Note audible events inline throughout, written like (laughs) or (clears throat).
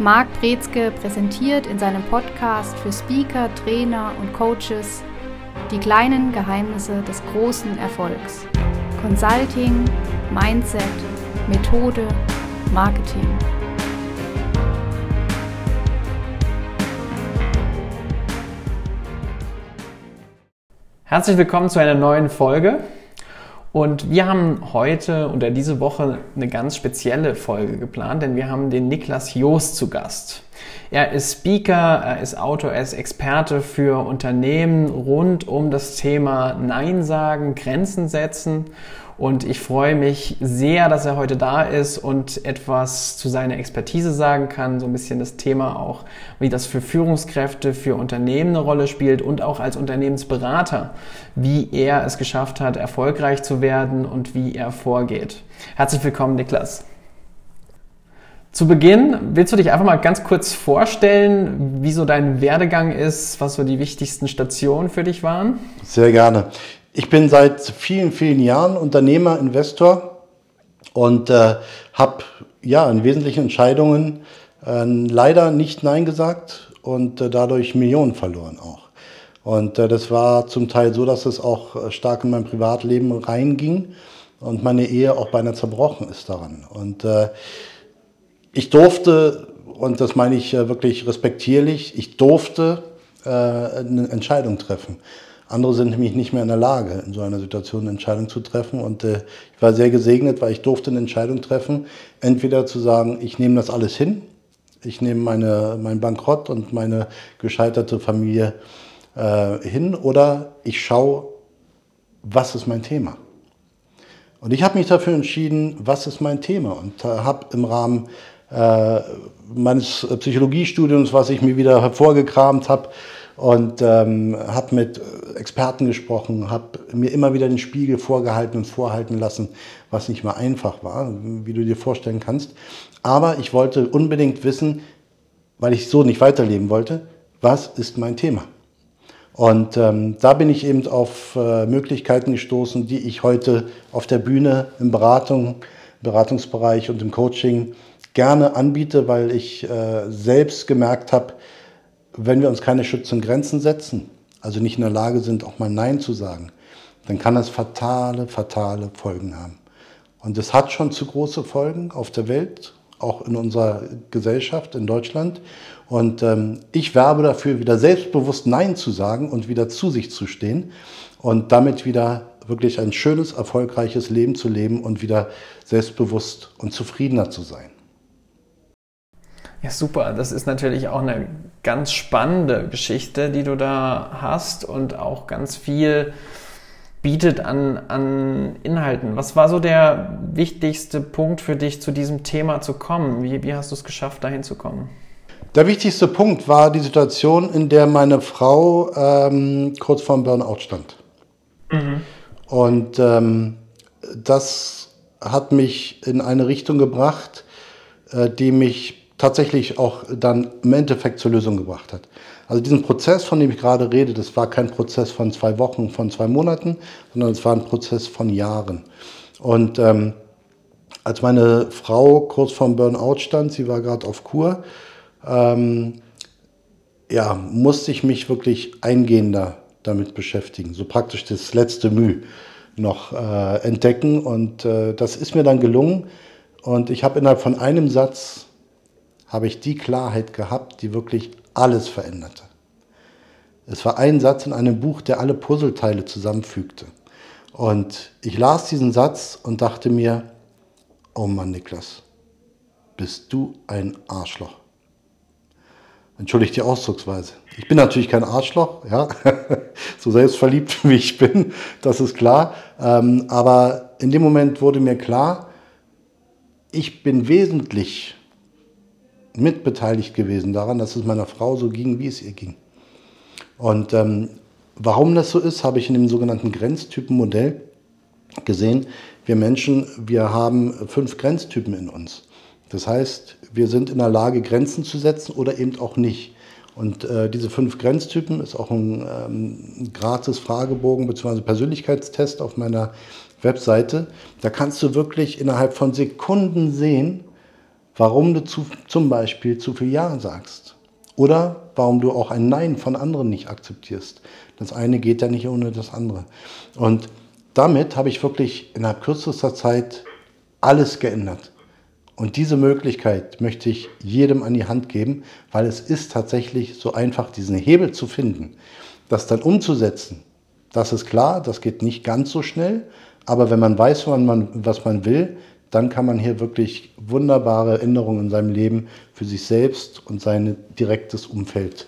Marc Brezke präsentiert in seinem Podcast für Speaker, Trainer und Coaches die kleinen Geheimnisse des großen Erfolgs. Consulting, Mindset, Methode, Marketing. Herzlich willkommen zu einer neuen Folge. Und wir haben heute oder diese Woche eine ganz spezielle Folge geplant, denn wir haben den Niklas Joost zu Gast. Er ist Speaker, er ist Autor, er ist Experte für Unternehmen rund um das Thema Nein sagen, Grenzen setzen und ich freue mich sehr, dass er heute da ist und etwas zu seiner Expertise sagen kann, so ein bisschen das Thema auch, wie das für Führungskräfte, für Unternehmen eine Rolle spielt und auch als Unternehmensberater, wie er es geschafft hat, erfolgreich zu werden und wie er vorgeht. Herzlich willkommen, Niklas. Zu Beginn willst du dich einfach mal ganz kurz vorstellen, wie so dein Werdegang ist, was so die wichtigsten Stationen für dich waren? Sehr gerne. Ich bin seit vielen, vielen Jahren Unternehmer, Investor und äh, habe ja in wesentlichen Entscheidungen äh, leider nicht Nein gesagt und äh, dadurch Millionen verloren auch. Und äh, das war zum Teil so, dass es auch äh, stark in mein Privatleben reinging und meine Ehe auch beinahe zerbrochen ist daran. Und äh, ich durfte, und das meine ich wirklich respektierlich, ich durfte eine Entscheidung treffen. Andere sind nämlich nicht mehr in der Lage, in so einer Situation eine Entscheidung zu treffen. Und äh, ich war sehr gesegnet, weil ich durfte eine Entscheidung treffen, entweder zu sagen, ich nehme das alles hin, ich nehme meine, mein Bankrott und meine gescheiterte Familie äh, hin, oder ich schaue, was ist mein Thema. Und ich habe mich dafür entschieden, was ist mein Thema und äh, habe im Rahmen äh, meines Psychologiestudiums, was ich mir wieder hervorgekramt habe, und ähm, habe mit Experten gesprochen, habe mir immer wieder den Spiegel vorgehalten und vorhalten lassen, was nicht mal einfach war, wie du dir vorstellen kannst. Aber ich wollte unbedingt wissen, weil ich so nicht weiterleben wollte, was ist mein Thema? Und ähm, da bin ich eben auf äh, Möglichkeiten gestoßen, die ich heute auf der Bühne im Beratung, Beratungsbereich und im Coaching gerne anbiete, weil ich äh, selbst gemerkt habe, wenn wir uns keine schützenden Grenzen setzen, also nicht in der Lage sind, auch mal Nein zu sagen, dann kann das fatale, fatale Folgen haben. Und es hat schon zu große Folgen auf der Welt, auch in unserer Gesellschaft in Deutschland. Und ähm, ich werbe dafür, wieder selbstbewusst Nein zu sagen und wieder zu sich zu stehen und damit wieder wirklich ein schönes, erfolgreiches Leben zu leben und wieder selbstbewusst und zufriedener zu sein. Ja, super. Das ist natürlich auch eine ganz spannende Geschichte, die du da hast und auch ganz viel bietet an, an Inhalten. Was war so der wichtigste Punkt für dich, zu diesem Thema zu kommen? Wie, wie hast du es geschafft, dahin zu kommen? Der wichtigste Punkt war die Situation, in der meine Frau ähm, kurz vorm Burnout stand. Mhm. Und ähm, das hat mich in eine Richtung gebracht, äh, die mich tatsächlich auch dann im Endeffekt zur Lösung gebracht hat. Also diesen Prozess, von dem ich gerade rede, das war kein Prozess von zwei Wochen, von zwei Monaten, sondern es war ein Prozess von Jahren. Und ähm, als meine Frau kurz vorm Burnout stand, sie war gerade auf Kur, ähm, ja, musste ich mich wirklich eingehender damit beschäftigen, so praktisch das letzte Mühe noch äh, entdecken. Und äh, das ist mir dann gelungen. Und ich habe innerhalb von einem Satz habe ich die Klarheit gehabt, die wirklich alles veränderte. Es war ein Satz in einem Buch, der alle Puzzleteile zusammenfügte. Und ich las diesen Satz und dachte mir, oh Mann, Niklas, bist du ein Arschloch. Entschuldigt die Ausdrucksweise. Ich bin natürlich kein Arschloch, ja, (laughs) so selbstverliebt (laughs) wie ich bin, das ist klar. Ähm, aber in dem Moment wurde mir klar, ich bin wesentlich mitbeteiligt gewesen daran, dass es meiner Frau so ging, wie es ihr ging. Und ähm, warum das so ist, habe ich in dem sogenannten Grenztypenmodell gesehen. Wir Menschen, wir haben fünf Grenztypen in uns. Das heißt, wir sind in der Lage, Grenzen zu setzen oder eben auch nicht. Und äh, diese fünf Grenztypen ist auch ein ähm, gratis Fragebogen bzw. Persönlichkeitstest auf meiner Webseite. Da kannst du wirklich innerhalb von Sekunden sehen, warum du zu, zum Beispiel zu viel Ja sagst. Oder warum du auch ein Nein von anderen nicht akzeptierst. Das eine geht ja nicht ohne das andere. Und damit habe ich wirklich innerhalb kürzester Zeit alles geändert. Und diese Möglichkeit möchte ich jedem an die Hand geben, weil es ist tatsächlich so einfach, diesen Hebel zu finden. Das dann umzusetzen, das ist klar, das geht nicht ganz so schnell, aber wenn man weiß, was man will, dann kann man hier wirklich wunderbare Änderungen in seinem Leben für sich selbst und sein direktes Umfeld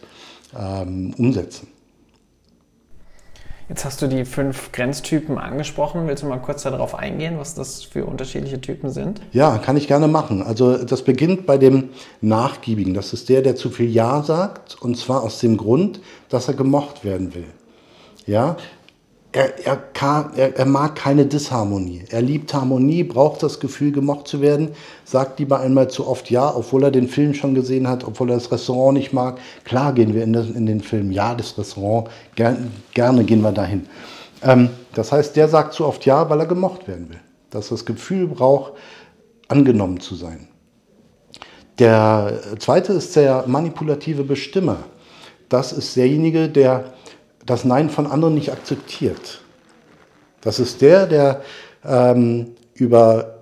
ähm, umsetzen. Jetzt hast du die fünf Grenztypen angesprochen. Willst du mal kurz darauf eingehen, was das für unterschiedliche Typen sind? Ja, kann ich gerne machen. Also das beginnt bei dem Nachgiebigen. Das ist der, der zu viel Ja sagt und zwar aus dem Grund, dass er gemocht werden will. Ja, er, er, kann, er, er, mag keine Disharmonie. Er liebt Harmonie, braucht das Gefühl, gemocht zu werden, sagt lieber einmal zu oft Ja, obwohl er den Film schon gesehen hat, obwohl er das Restaurant nicht mag. Klar gehen wir in, das, in den Film, ja, das Restaurant, gern, gerne gehen wir dahin. Ähm, das heißt, der sagt zu oft Ja, weil er gemocht werden will. Dass das Gefühl braucht, angenommen zu sein. Der zweite ist der manipulative Bestimmer. Das ist derjenige, der das Nein von anderen nicht akzeptiert. Das ist der, der ähm, über,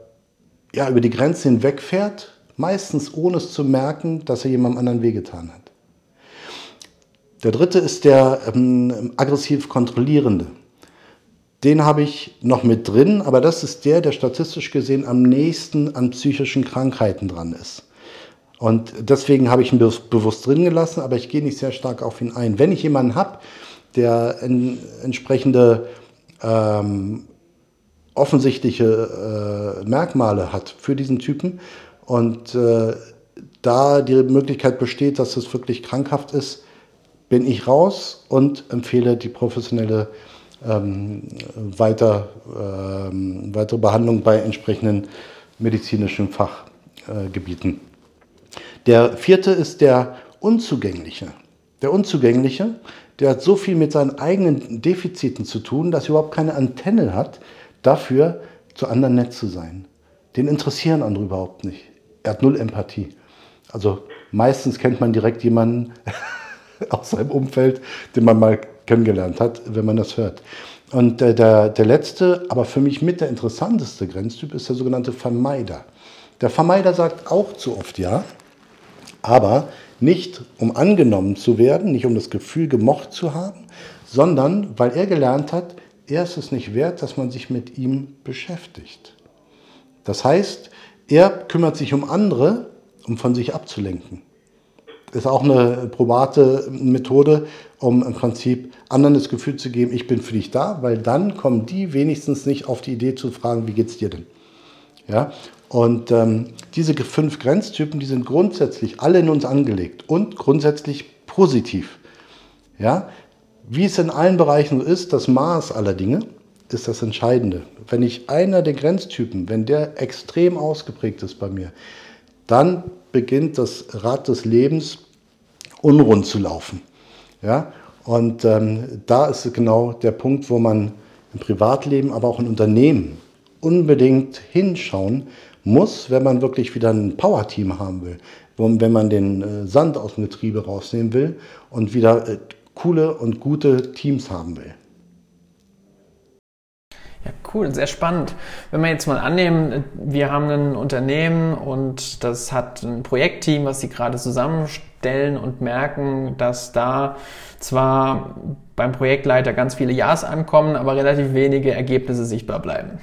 ja, über die Grenze hinwegfährt, meistens ohne es zu merken, dass er jemandem anderen wehgetan hat. Der dritte ist der ähm, aggressiv kontrollierende. Den habe ich noch mit drin, aber das ist der, der statistisch gesehen am nächsten an psychischen Krankheiten dran ist. Und deswegen habe ich ihn bewusst drin gelassen, aber ich gehe nicht sehr stark auf ihn ein. Wenn ich jemanden habe, der en, entsprechende ähm, offensichtliche äh, Merkmale hat für diesen Typen und äh, da die Möglichkeit besteht, dass es wirklich krankhaft ist, bin ich raus und empfehle die professionelle ähm, weiter, ähm, weitere Behandlung bei entsprechenden medizinischen Fachgebieten. Äh, der vierte ist der Unzugängliche. Der Unzugängliche der hat so viel mit seinen eigenen Defiziten zu tun, dass er überhaupt keine Antenne hat, dafür zu anderen nett zu sein. Den interessieren andere überhaupt nicht. Er hat null Empathie. Also meistens kennt man direkt jemanden (laughs) aus seinem Umfeld, den man mal kennengelernt hat, wenn man das hört. Und der, der, der letzte, aber für mich mit der interessanteste Grenztyp ist der sogenannte Vermeider. Der Vermeider sagt auch zu oft ja, aber nicht um angenommen zu werden, nicht um das Gefühl gemocht zu haben, sondern weil er gelernt hat, er ist es nicht wert, dass man sich mit ihm beschäftigt. Das heißt, er kümmert sich um andere, um von sich abzulenken. Ist auch eine probate Methode, um im Prinzip anderen das Gefühl zu geben, ich bin für dich da, weil dann kommen die wenigstens nicht auf die Idee zu fragen, wie geht's dir denn? Ja? Und ähm, diese fünf Grenztypen, die sind grundsätzlich alle in uns angelegt und grundsätzlich positiv. Ja? Wie es in allen Bereichen so ist, das Maß aller Dinge ist das Entscheidende. Wenn ich einer der Grenztypen, wenn der extrem ausgeprägt ist bei mir, dann beginnt das Rad des Lebens unrund zu laufen. Ja? Und ähm, da ist genau der Punkt, wo man im Privatleben, aber auch in Unternehmen unbedingt hinschauen muss, wenn man wirklich wieder ein Power-Team haben will, wenn man den äh, Sand aus dem Getriebe rausnehmen will und wieder äh, coole und gute Teams haben will. Ja, cool, sehr spannend. Wenn wir jetzt mal annehmen, wir haben ein Unternehmen und das hat ein Projektteam, was sie gerade zusammenstellen und merken, dass da zwar beim Projektleiter ganz viele Ja's ankommen, aber relativ wenige Ergebnisse sichtbar bleiben.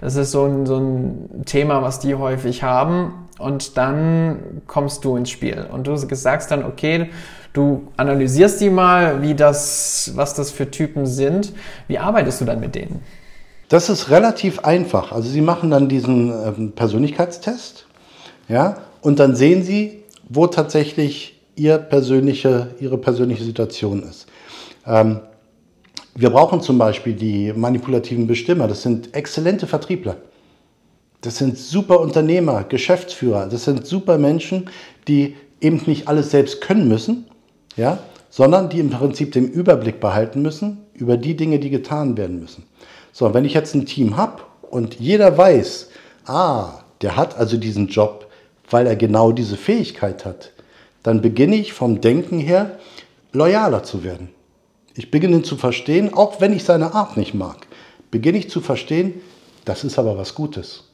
Das ist so ein, so ein Thema, was die häufig haben. Und dann kommst du ins Spiel und du sagst dann, okay, du analysierst die mal, wie das, was das für Typen sind. Wie arbeitest du dann mit denen? Das ist relativ einfach. Also Sie machen dann diesen ähm, Persönlichkeitstest, ja, und dann sehen Sie, wo tatsächlich Ihr persönliche, Ihre persönliche Situation ist. Ähm, wir brauchen zum Beispiel die manipulativen Bestimmer. Das sind exzellente Vertriebler. Das sind super Unternehmer, Geschäftsführer. Das sind super Menschen, die eben nicht alles selbst können müssen, ja, sondern die im Prinzip den Überblick behalten müssen über die Dinge, die getan werden müssen. So, wenn ich jetzt ein Team habe und jeder weiß, ah, der hat also diesen Job weil er genau diese Fähigkeit hat, dann beginne ich vom Denken her loyaler zu werden. Ich beginne zu verstehen, auch wenn ich seine Art nicht mag, beginne ich zu verstehen, das ist aber was Gutes.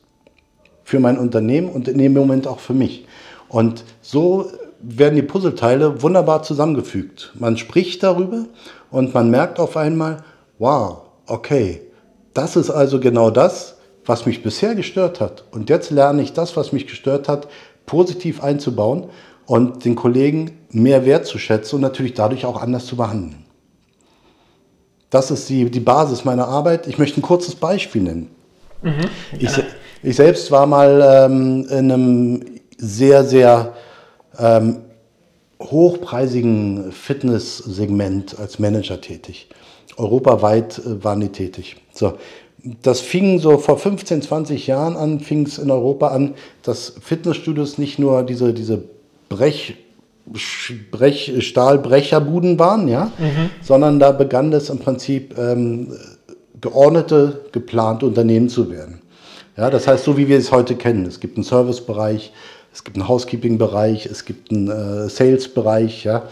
Für mein Unternehmen und in dem Moment auch für mich. Und so werden die Puzzleteile wunderbar zusammengefügt. Man spricht darüber und man merkt auf einmal, wow, okay, das ist also genau das, was mich bisher gestört hat. Und jetzt lerne ich das, was mich gestört hat, positiv einzubauen und den Kollegen mehr wertzuschätzen und natürlich dadurch auch anders zu behandeln. Das ist die, die Basis meiner Arbeit. Ich möchte ein kurzes Beispiel nennen. Mhm, ich, ich, selbst war mal ähm, in einem sehr, sehr ähm, hochpreisigen Fitnesssegment als Manager tätig. Europaweit äh, waren die tätig. So, das fing so vor 15, 20 Jahren an, fing es in Europa an, dass Fitnessstudios nicht nur diese, diese Brech, Brech, Stahlbrecherbuden waren, ja, mhm. sondern da begann es im Prinzip ähm, geordnete, geplante Unternehmen zu werden. Ja, das heißt, so wie wir es heute kennen. Es gibt einen Servicebereich, es gibt einen Housekeeping-Bereich, es gibt einen äh, Sales-Bereich, ja.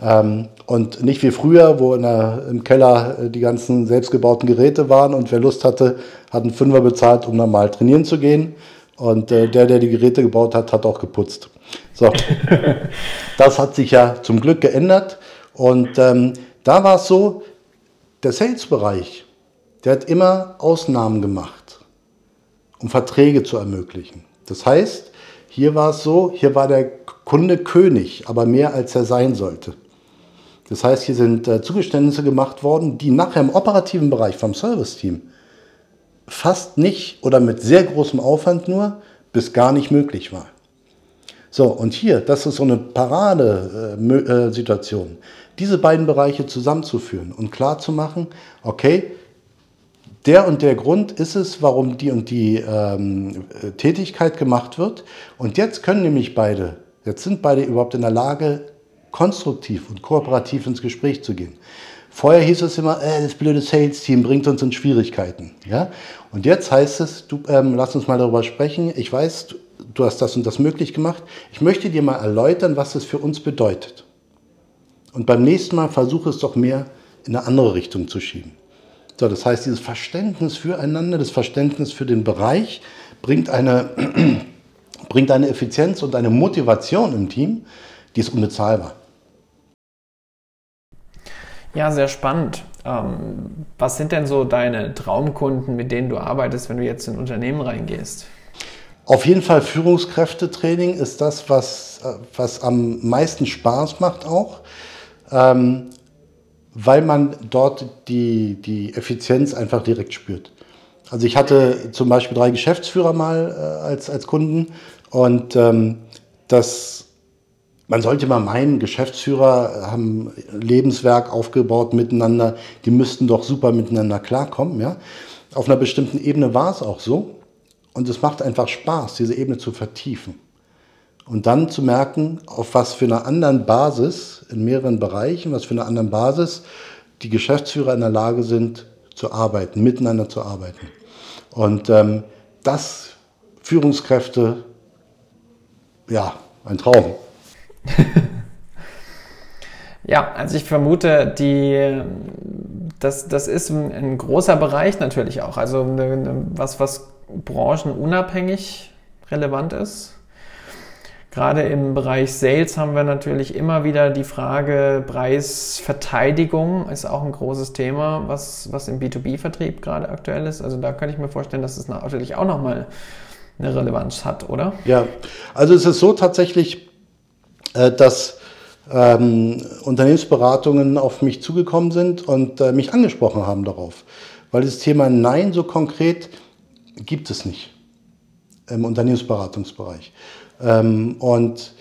Ähm, und nicht wie früher, wo der, im Keller äh, die ganzen selbstgebauten Geräte waren und wer Lust hatte, hat einen Fünfer bezahlt, um dann mal trainieren zu gehen. Und äh, der, der die Geräte gebaut hat, hat auch geputzt. So, (laughs) das hat sich ja zum Glück geändert. Und ähm, da war es so, der Sales-Bereich, der hat immer Ausnahmen gemacht, um Verträge zu ermöglichen. Das heißt, hier war es so, hier war der Kunde König, aber mehr als er sein sollte. Das heißt, hier sind äh, Zugeständnisse gemacht worden, die nachher im operativen Bereich vom Service-Team fast nicht oder mit sehr großem Aufwand nur bis gar nicht möglich war. So, und hier, das ist so eine Parade-Situation, äh, diese beiden Bereiche zusammenzuführen und klar zu machen, okay, der und der Grund ist es, warum die und die ähm, Tätigkeit gemacht wird. Und jetzt können nämlich beide, jetzt sind beide überhaupt in der Lage, konstruktiv und kooperativ ins Gespräch zu gehen. Vorher hieß es immer, äh, das blöde Sales-Team bringt uns in Schwierigkeiten. Ja? Und jetzt heißt es, du, ähm, lass uns mal darüber sprechen. Ich weiß, du, hast das und das möglich gemacht. Ich möchte dir mal erläutern, was das für uns bedeutet. Und beim nächsten Mal versuche es doch mehr in eine andere Richtung zu schieben. So, das heißt, dieses Verständnis füreinander, das Verständnis für den Bereich bringt eine, (clears throat) bringt eine Effizienz und eine Motivation im Team, die ist unbezahlbar. Ja, sehr spannend. Ähm, was sind denn so deine Traumkunden, mit denen du arbeitest, wenn du jetzt in Unternehmen reingehst? Auf jeden Fall Führungskräftetraining ist das, was, äh, was am meisten Spaß macht auch, ähm, weil man dort die, die Effizienz einfach direkt spürt. Also ich hatte zum Beispiel drei Geschäftsführer mal äh, als, als Kunden und ähm, das man sollte mal meinen, Geschäftsführer haben Lebenswerk aufgebaut miteinander, die müssten doch super miteinander klarkommen. Ja? Auf einer bestimmten Ebene war es auch so. Und es macht einfach Spaß, diese Ebene zu vertiefen. Und dann zu merken, auf was für einer anderen Basis, in mehreren Bereichen, was für einer anderen Basis die Geschäftsführer in der Lage sind zu arbeiten, miteinander zu arbeiten. Und ähm, das Führungskräfte, ja, ein Traum. (laughs) ja, also ich vermute, die, das, das ist ein, ein großer Bereich natürlich auch. Also was, was branchenunabhängig relevant ist. Gerade im Bereich Sales haben wir natürlich immer wieder die Frage, Preisverteidigung ist auch ein großes Thema, was, was im B2B-Vertrieb gerade aktuell ist. Also da könnte ich mir vorstellen, dass es natürlich auch nochmal eine Relevanz hat, oder? Ja, also es ist so tatsächlich, dass ähm, Unternehmensberatungen auf mich zugekommen sind und äh, mich angesprochen haben darauf. Weil das Thema Nein so konkret gibt es nicht im Unternehmensberatungsbereich. Ähm, und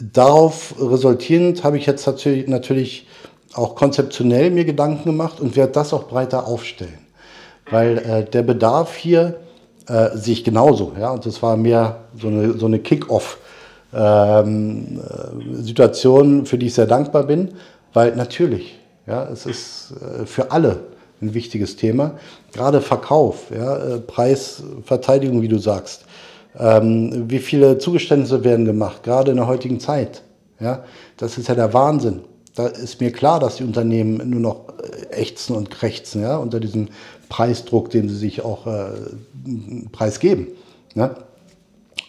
darauf resultierend habe ich jetzt natürlich, auch konzeptionell mir Gedanken gemacht und werde das auch breiter aufstellen. Weil äh, der Bedarf hier äh, sehe genauso. Ja? Und das war mehr so eine, so eine Kick-Off- ähm, äh, Situation, für die ich sehr dankbar bin, weil natürlich, ja, es ist äh, für alle ein wichtiges Thema. Gerade Verkauf, ja, äh, Preisverteidigung, wie du sagst. Ähm, wie viele Zugeständnisse werden gemacht, gerade in der heutigen Zeit. Ja, das ist ja der Wahnsinn. Da ist mir klar, dass die Unternehmen nur noch äh, ächzen und krächzen, ja, unter diesem Preisdruck, den sie sich auch äh, preisgeben. Ja?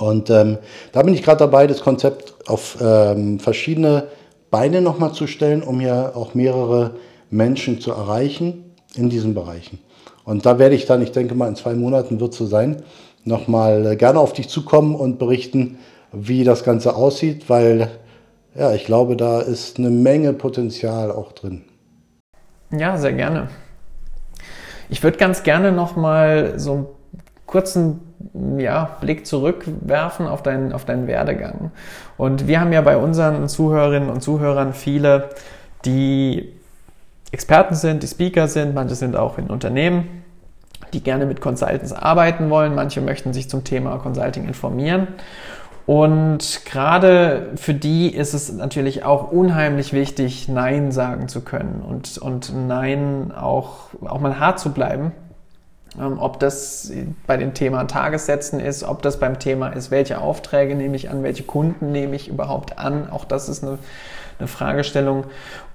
Und ähm, da bin ich gerade dabei, das Konzept auf ähm, verschiedene Beine nochmal zu stellen, um ja auch mehrere Menschen zu erreichen in diesen Bereichen. Und da werde ich dann, ich denke mal in zwei Monaten wird es so sein, nochmal äh, gerne auf dich zukommen und berichten, wie das Ganze aussieht, weil ja, ich glaube, da ist eine Menge Potenzial auch drin. Ja, sehr gerne. Ich würde ganz gerne nochmal so einen kurzen ja, Blick zurückwerfen auf deinen, auf deinen Werdegang. Und wir haben ja bei unseren Zuhörerinnen und Zuhörern viele, die Experten sind, die Speaker sind, manche sind auch in Unternehmen, die gerne mit Consultants arbeiten wollen, manche möchten sich zum Thema Consulting informieren. Und gerade für die ist es natürlich auch unheimlich wichtig, Nein sagen zu können und, und Nein auch, auch mal hart zu bleiben ob das bei dem Thema Tagessätzen ist, ob das beim Thema ist, welche Aufträge nehme ich an, welche Kunden nehme ich überhaupt an. Auch das ist eine, eine Fragestellung.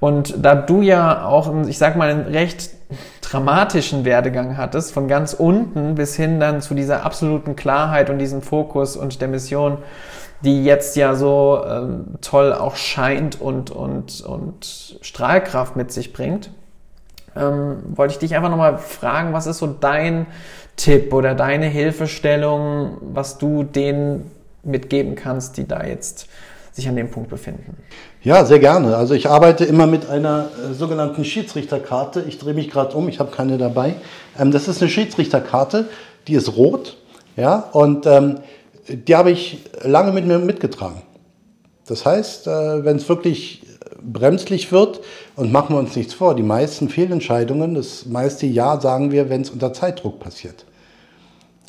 Und da du ja auch, ich sag mal, einen recht dramatischen Werdegang hattest, von ganz unten bis hin dann zu dieser absoluten Klarheit und diesem Fokus und der Mission, die jetzt ja so ähm, toll auch scheint und, und, und Strahlkraft mit sich bringt ähm, wollte ich dich einfach nochmal fragen, was ist so dein Tipp oder deine Hilfestellung, was du denen mitgeben kannst, die da jetzt sich an dem Punkt befinden? Ja, sehr gerne. Also ich arbeite immer mit einer äh, sogenannten Schiedsrichterkarte. Ich drehe mich gerade um, ich habe keine dabei. Ähm, das ist eine Schiedsrichterkarte, die ist rot, ja, und ähm, die habe ich lange mit mir mitgetragen. Das heißt, äh, wenn es wirklich bremslich wird. Und machen wir uns nichts vor, die meisten Fehlentscheidungen, das meiste Ja sagen wir, wenn es unter Zeitdruck passiert.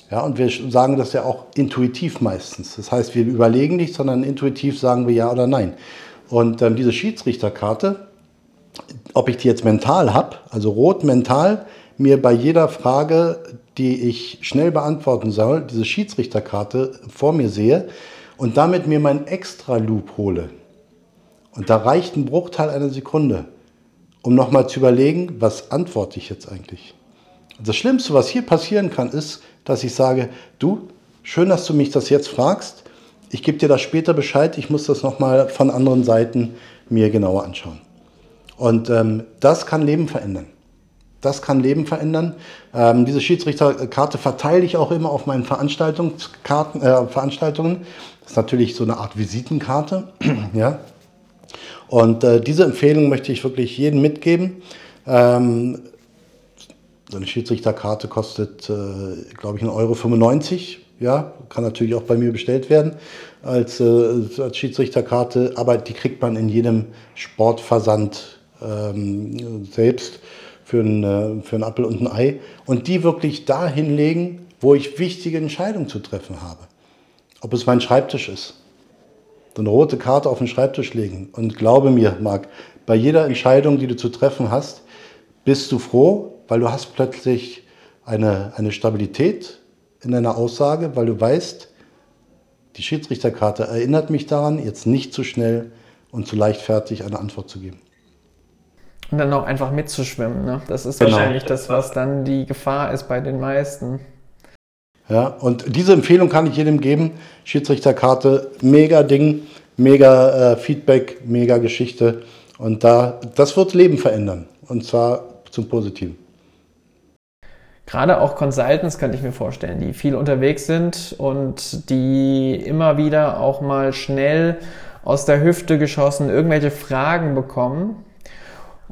Ja, und wir sagen das ja auch intuitiv meistens. Das heißt, wir überlegen nicht, sondern intuitiv sagen wir Ja oder Nein. Und ähm, diese Schiedsrichterkarte, ob ich die jetzt mental habe, also rot mental, mir bei jeder Frage, die ich schnell beantworten soll, diese Schiedsrichterkarte vor mir sehe und damit mir meinen Extra-Loop hole. Und da reicht ein Bruchteil einer Sekunde, um nochmal zu überlegen, was antworte ich jetzt eigentlich. Und das Schlimmste, was hier passieren kann, ist, dass ich sage, du, schön, dass du mich das jetzt fragst. Ich gebe dir das später Bescheid. Ich muss das nochmal von anderen Seiten mir genauer anschauen. Und ähm, das kann Leben verändern. Das kann Leben verändern. Ähm, diese Schiedsrichterkarte verteile ich auch immer auf meinen Veranstaltungskarten, äh, Veranstaltungen. Das ist natürlich so eine Art Visitenkarte. (clears throat) ja, und äh, diese Empfehlung möchte ich wirklich jedem mitgeben. Ähm, so eine Schiedsrichterkarte kostet, äh, glaube ich, 1,95 Euro. Ja, kann natürlich auch bei mir bestellt werden als, äh, als Schiedsrichterkarte, aber die kriegt man in jedem Sportversand ähm, selbst für ein, äh, für ein Apfel und ein Ei. Und die wirklich da hinlegen, wo ich wichtige Entscheidungen zu treffen habe. Ob es mein Schreibtisch ist, so eine rote Karte auf den Schreibtisch legen. Und glaube mir, Marc, bei jeder Entscheidung, die du zu treffen hast, bist du froh, weil du hast plötzlich eine, eine Stabilität in deiner Aussage, weil du weißt, die Schiedsrichterkarte erinnert mich daran, jetzt nicht zu schnell und zu leichtfertig eine Antwort zu geben. Und dann auch einfach mitzuschwimmen. Ne? Das ist genau. wahrscheinlich das, was dann die Gefahr ist bei den meisten. Ja, und diese Empfehlung kann ich jedem geben. Schiedsrichterkarte, mega Ding, mega äh, Feedback, mega Geschichte. Und da, das wird Leben verändern. Und zwar zum Positiven. Gerade auch Consultants könnte ich mir vorstellen, die viel unterwegs sind und die immer wieder auch mal schnell aus der Hüfte geschossen irgendwelche Fragen bekommen,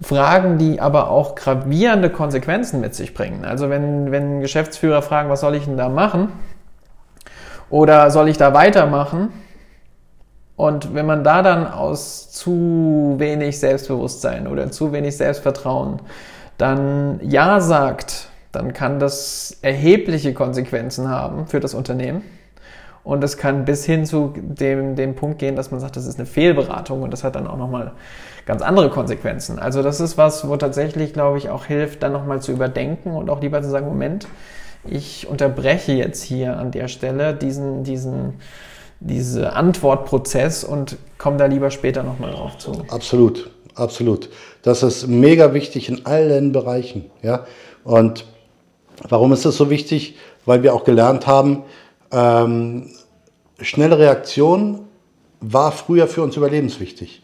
Fragen, die aber auch gravierende Konsequenzen mit sich bringen. Also wenn, wenn Geschäftsführer fragen, was soll ich denn da machen? Oder soll ich da weitermachen? Und wenn man da dann aus zu wenig Selbstbewusstsein oder zu wenig Selbstvertrauen dann Ja sagt, dann kann das erhebliche Konsequenzen haben für das Unternehmen. Und es kann bis hin zu dem, dem Punkt gehen, dass man sagt, das ist eine Fehlberatung und das hat dann auch nochmal ganz andere Konsequenzen. Also das ist was, wo tatsächlich, glaube ich, auch hilft, dann nochmal zu überdenken und auch lieber zu sagen, Moment, ich unterbreche jetzt hier an der Stelle diesen, diesen, diese Antwortprozess und komme da lieber später nochmal drauf zu. Absolut, absolut. Das ist mega wichtig in allen Bereichen. Ja? Und warum ist das so wichtig? Weil wir auch gelernt haben, ähm, schnelle Reaktion war früher für uns überlebenswichtig.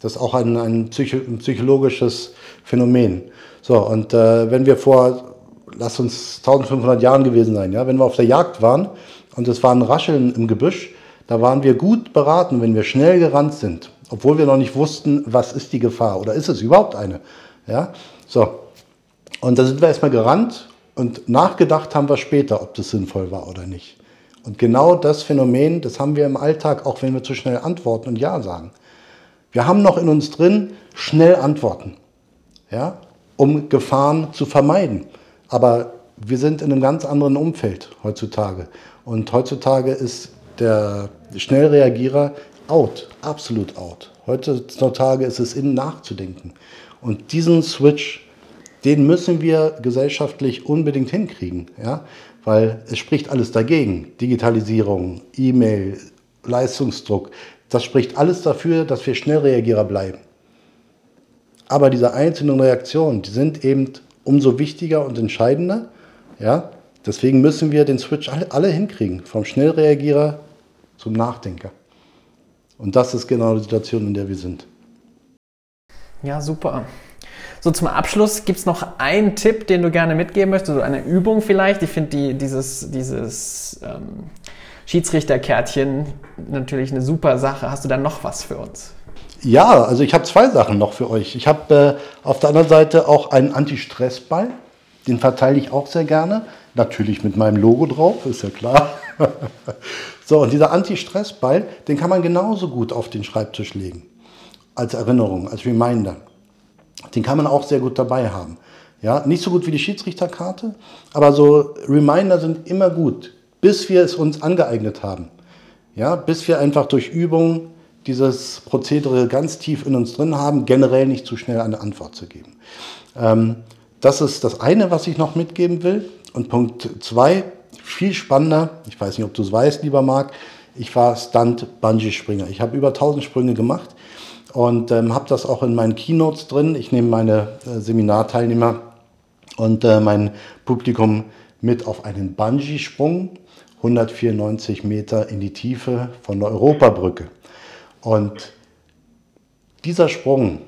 Das ist auch ein, ein, Psycho ein psychologisches Phänomen. So, und äh, wenn wir vor, lass uns 1500 Jahren gewesen sein, ja, wenn wir auf der Jagd waren und es war ein Rascheln im Gebüsch, da waren wir gut beraten, wenn wir schnell gerannt sind, obwohl wir noch nicht wussten, was ist die Gefahr oder ist es überhaupt eine. Ja, so. Und da sind wir erstmal gerannt und nachgedacht haben wir später, ob das sinnvoll war oder nicht. Und genau das Phänomen, das haben wir im Alltag, auch wenn wir zu schnell antworten und Ja sagen. Wir haben noch in uns drin schnell antworten, ja, um Gefahren zu vermeiden. Aber wir sind in einem ganz anderen Umfeld heutzutage. Und heutzutage ist der Schnellreagierer out, absolut out. Heutzutage ist es in nachzudenken. Und diesen Switch, den müssen wir gesellschaftlich unbedingt hinkriegen. Ja? Weil es spricht alles dagegen. Digitalisierung, E-Mail, Leistungsdruck, das spricht alles dafür, dass wir Schnellreagierer bleiben. Aber diese einzelnen Reaktionen, die sind eben umso wichtiger und entscheidender. Ja? Deswegen müssen wir den Switch alle, alle hinkriegen, vom Schnellreagierer zum Nachdenker. Und das ist genau die Situation, in der wir sind. Ja, super. So zum Abschluss gibt es noch einen Tipp, den du gerne mitgeben möchtest, so eine Übung vielleicht. Ich finde die, dieses, dieses ähm, Schiedsrichterkärtchen natürlich eine super Sache. Hast du da noch was für uns? Ja, also ich habe zwei Sachen noch für euch. Ich habe äh, auf der anderen Seite auch einen Anti-Stress-Ball. Den verteile ich auch sehr gerne. Natürlich mit meinem Logo drauf, ist ja klar. (laughs) so, und dieser Anti-Stress-Ball, den kann man genauso gut auf den Schreibtisch legen. Als Erinnerung, als Reminder. Den kann man auch sehr gut dabei haben. Ja, nicht so gut wie die Schiedsrichterkarte, aber so Reminder sind immer gut, bis wir es uns angeeignet haben. Ja, bis wir einfach durch Übung dieses Prozedere ganz tief in uns drin haben, generell nicht zu schnell eine Antwort zu geben. Ähm, das ist das eine, was ich noch mitgeben will. Und Punkt zwei, viel spannender, ich weiß nicht, ob du es weißt, lieber Marc, ich war Stunt-Bungee-Springer. Ich habe über 1000 Sprünge gemacht und ähm, habe das auch in meinen Keynotes drin. Ich nehme meine äh, Seminarteilnehmer und äh, mein Publikum mit auf einen Bungee-Sprung, 194 Meter in die Tiefe von der Europabrücke. Und dieser Sprung,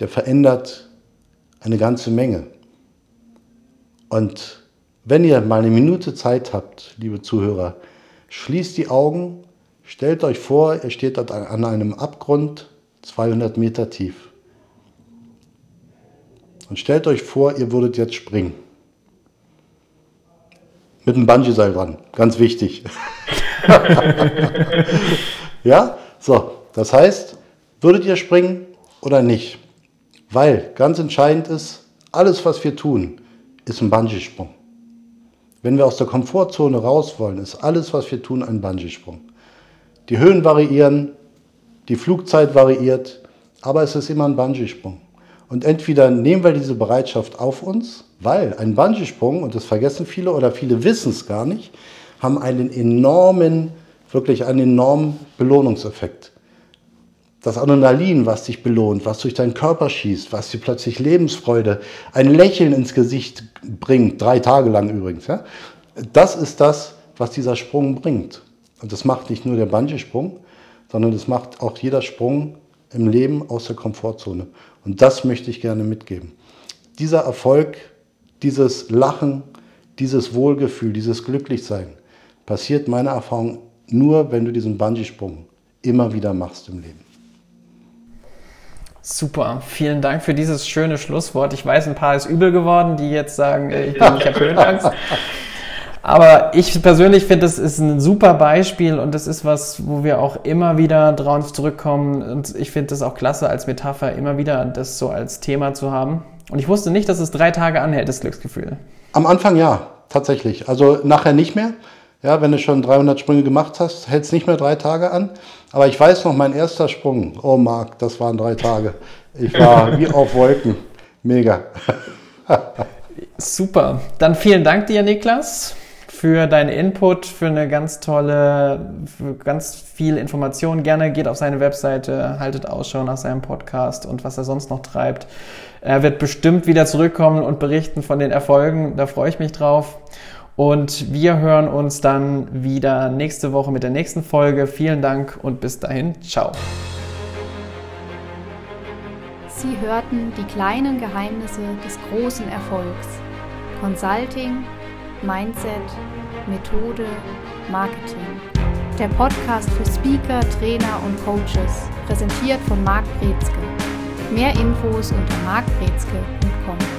der verändert eine ganze Menge. Und wenn ihr mal eine Minute Zeit habt, liebe Zuhörer, schließt die Augen Stellt euch vor, ihr steht an einem Abgrund 200 Meter tief. Und stellt euch vor, ihr würdet jetzt springen. Mit einem Bungee-Seil dran, ganz wichtig. (laughs) ja, so, das heißt, würdet ihr springen oder nicht? Weil ganz entscheidend ist, alles, was wir tun, ist ein Bungee-Sprung. Wenn wir aus der Komfortzone raus wollen, ist alles, was wir tun, ein Bungee-Sprung. Die Höhen variieren, die Flugzeit variiert, aber es ist immer ein Bungee-Sprung. Und entweder nehmen wir diese Bereitschaft auf uns, weil ein Bungee-Sprung, und das vergessen viele oder viele wissen es gar nicht, haben einen enormen, wirklich einen enormen Belohnungseffekt. Das Adrenalin, was dich belohnt, was durch deinen Körper schießt, was dir plötzlich Lebensfreude, ein Lächeln ins Gesicht bringt, drei Tage lang übrigens, ja? das ist das, was dieser Sprung bringt. Und das macht nicht nur der Bungee-Sprung, sondern das macht auch jeder Sprung im Leben aus der Komfortzone. Und das möchte ich gerne mitgeben. Dieser Erfolg, dieses Lachen, dieses Wohlgefühl, dieses Glücklichsein passiert meiner Erfahrung nur, wenn du diesen Bungee-Sprung immer wieder machst im Leben. Super, vielen Dank für dieses schöne Schlusswort. Ich weiß, ein paar ist übel geworden, die jetzt sagen, äh, ich, bin, ich habe (laughs) Höhenangst. Aber ich persönlich finde, das ist ein super Beispiel und das ist was, wo wir auch immer wieder drauf zurückkommen. Und ich finde das auch klasse als Metapher, immer wieder das so als Thema zu haben. Und ich wusste nicht, dass es drei Tage anhält, das Glücksgefühl. Am Anfang ja, tatsächlich. Also nachher nicht mehr. Ja, wenn du schon 300 Sprünge gemacht hast, hält es nicht mehr drei Tage an. Aber ich weiß noch, mein erster Sprung, oh Marc, das waren drei Tage. Ich war (laughs) wie auf Wolken. Mega. (laughs) Super. Dann vielen Dank dir, Niklas, für deinen Input, für eine ganz tolle, für ganz viel Information. Gerne geht auf seine Webseite, haltet Ausschau nach seinem Podcast und was er sonst noch treibt. Er wird bestimmt wieder zurückkommen und berichten von den Erfolgen. Da freue ich mich drauf. Und wir hören uns dann wieder nächste Woche mit der nächsten Folge. Vielen Dank und bis dahin. Ciao. Sie hörten die kleinen Geheimnisse des großen Erfolgs. Consulting, Mindset, Methode, Marketing. Der Podcast für Speaker, Trainer und Coaches, präsentiert von Marc Brezke. Mehr Infos unter markbrezke.com.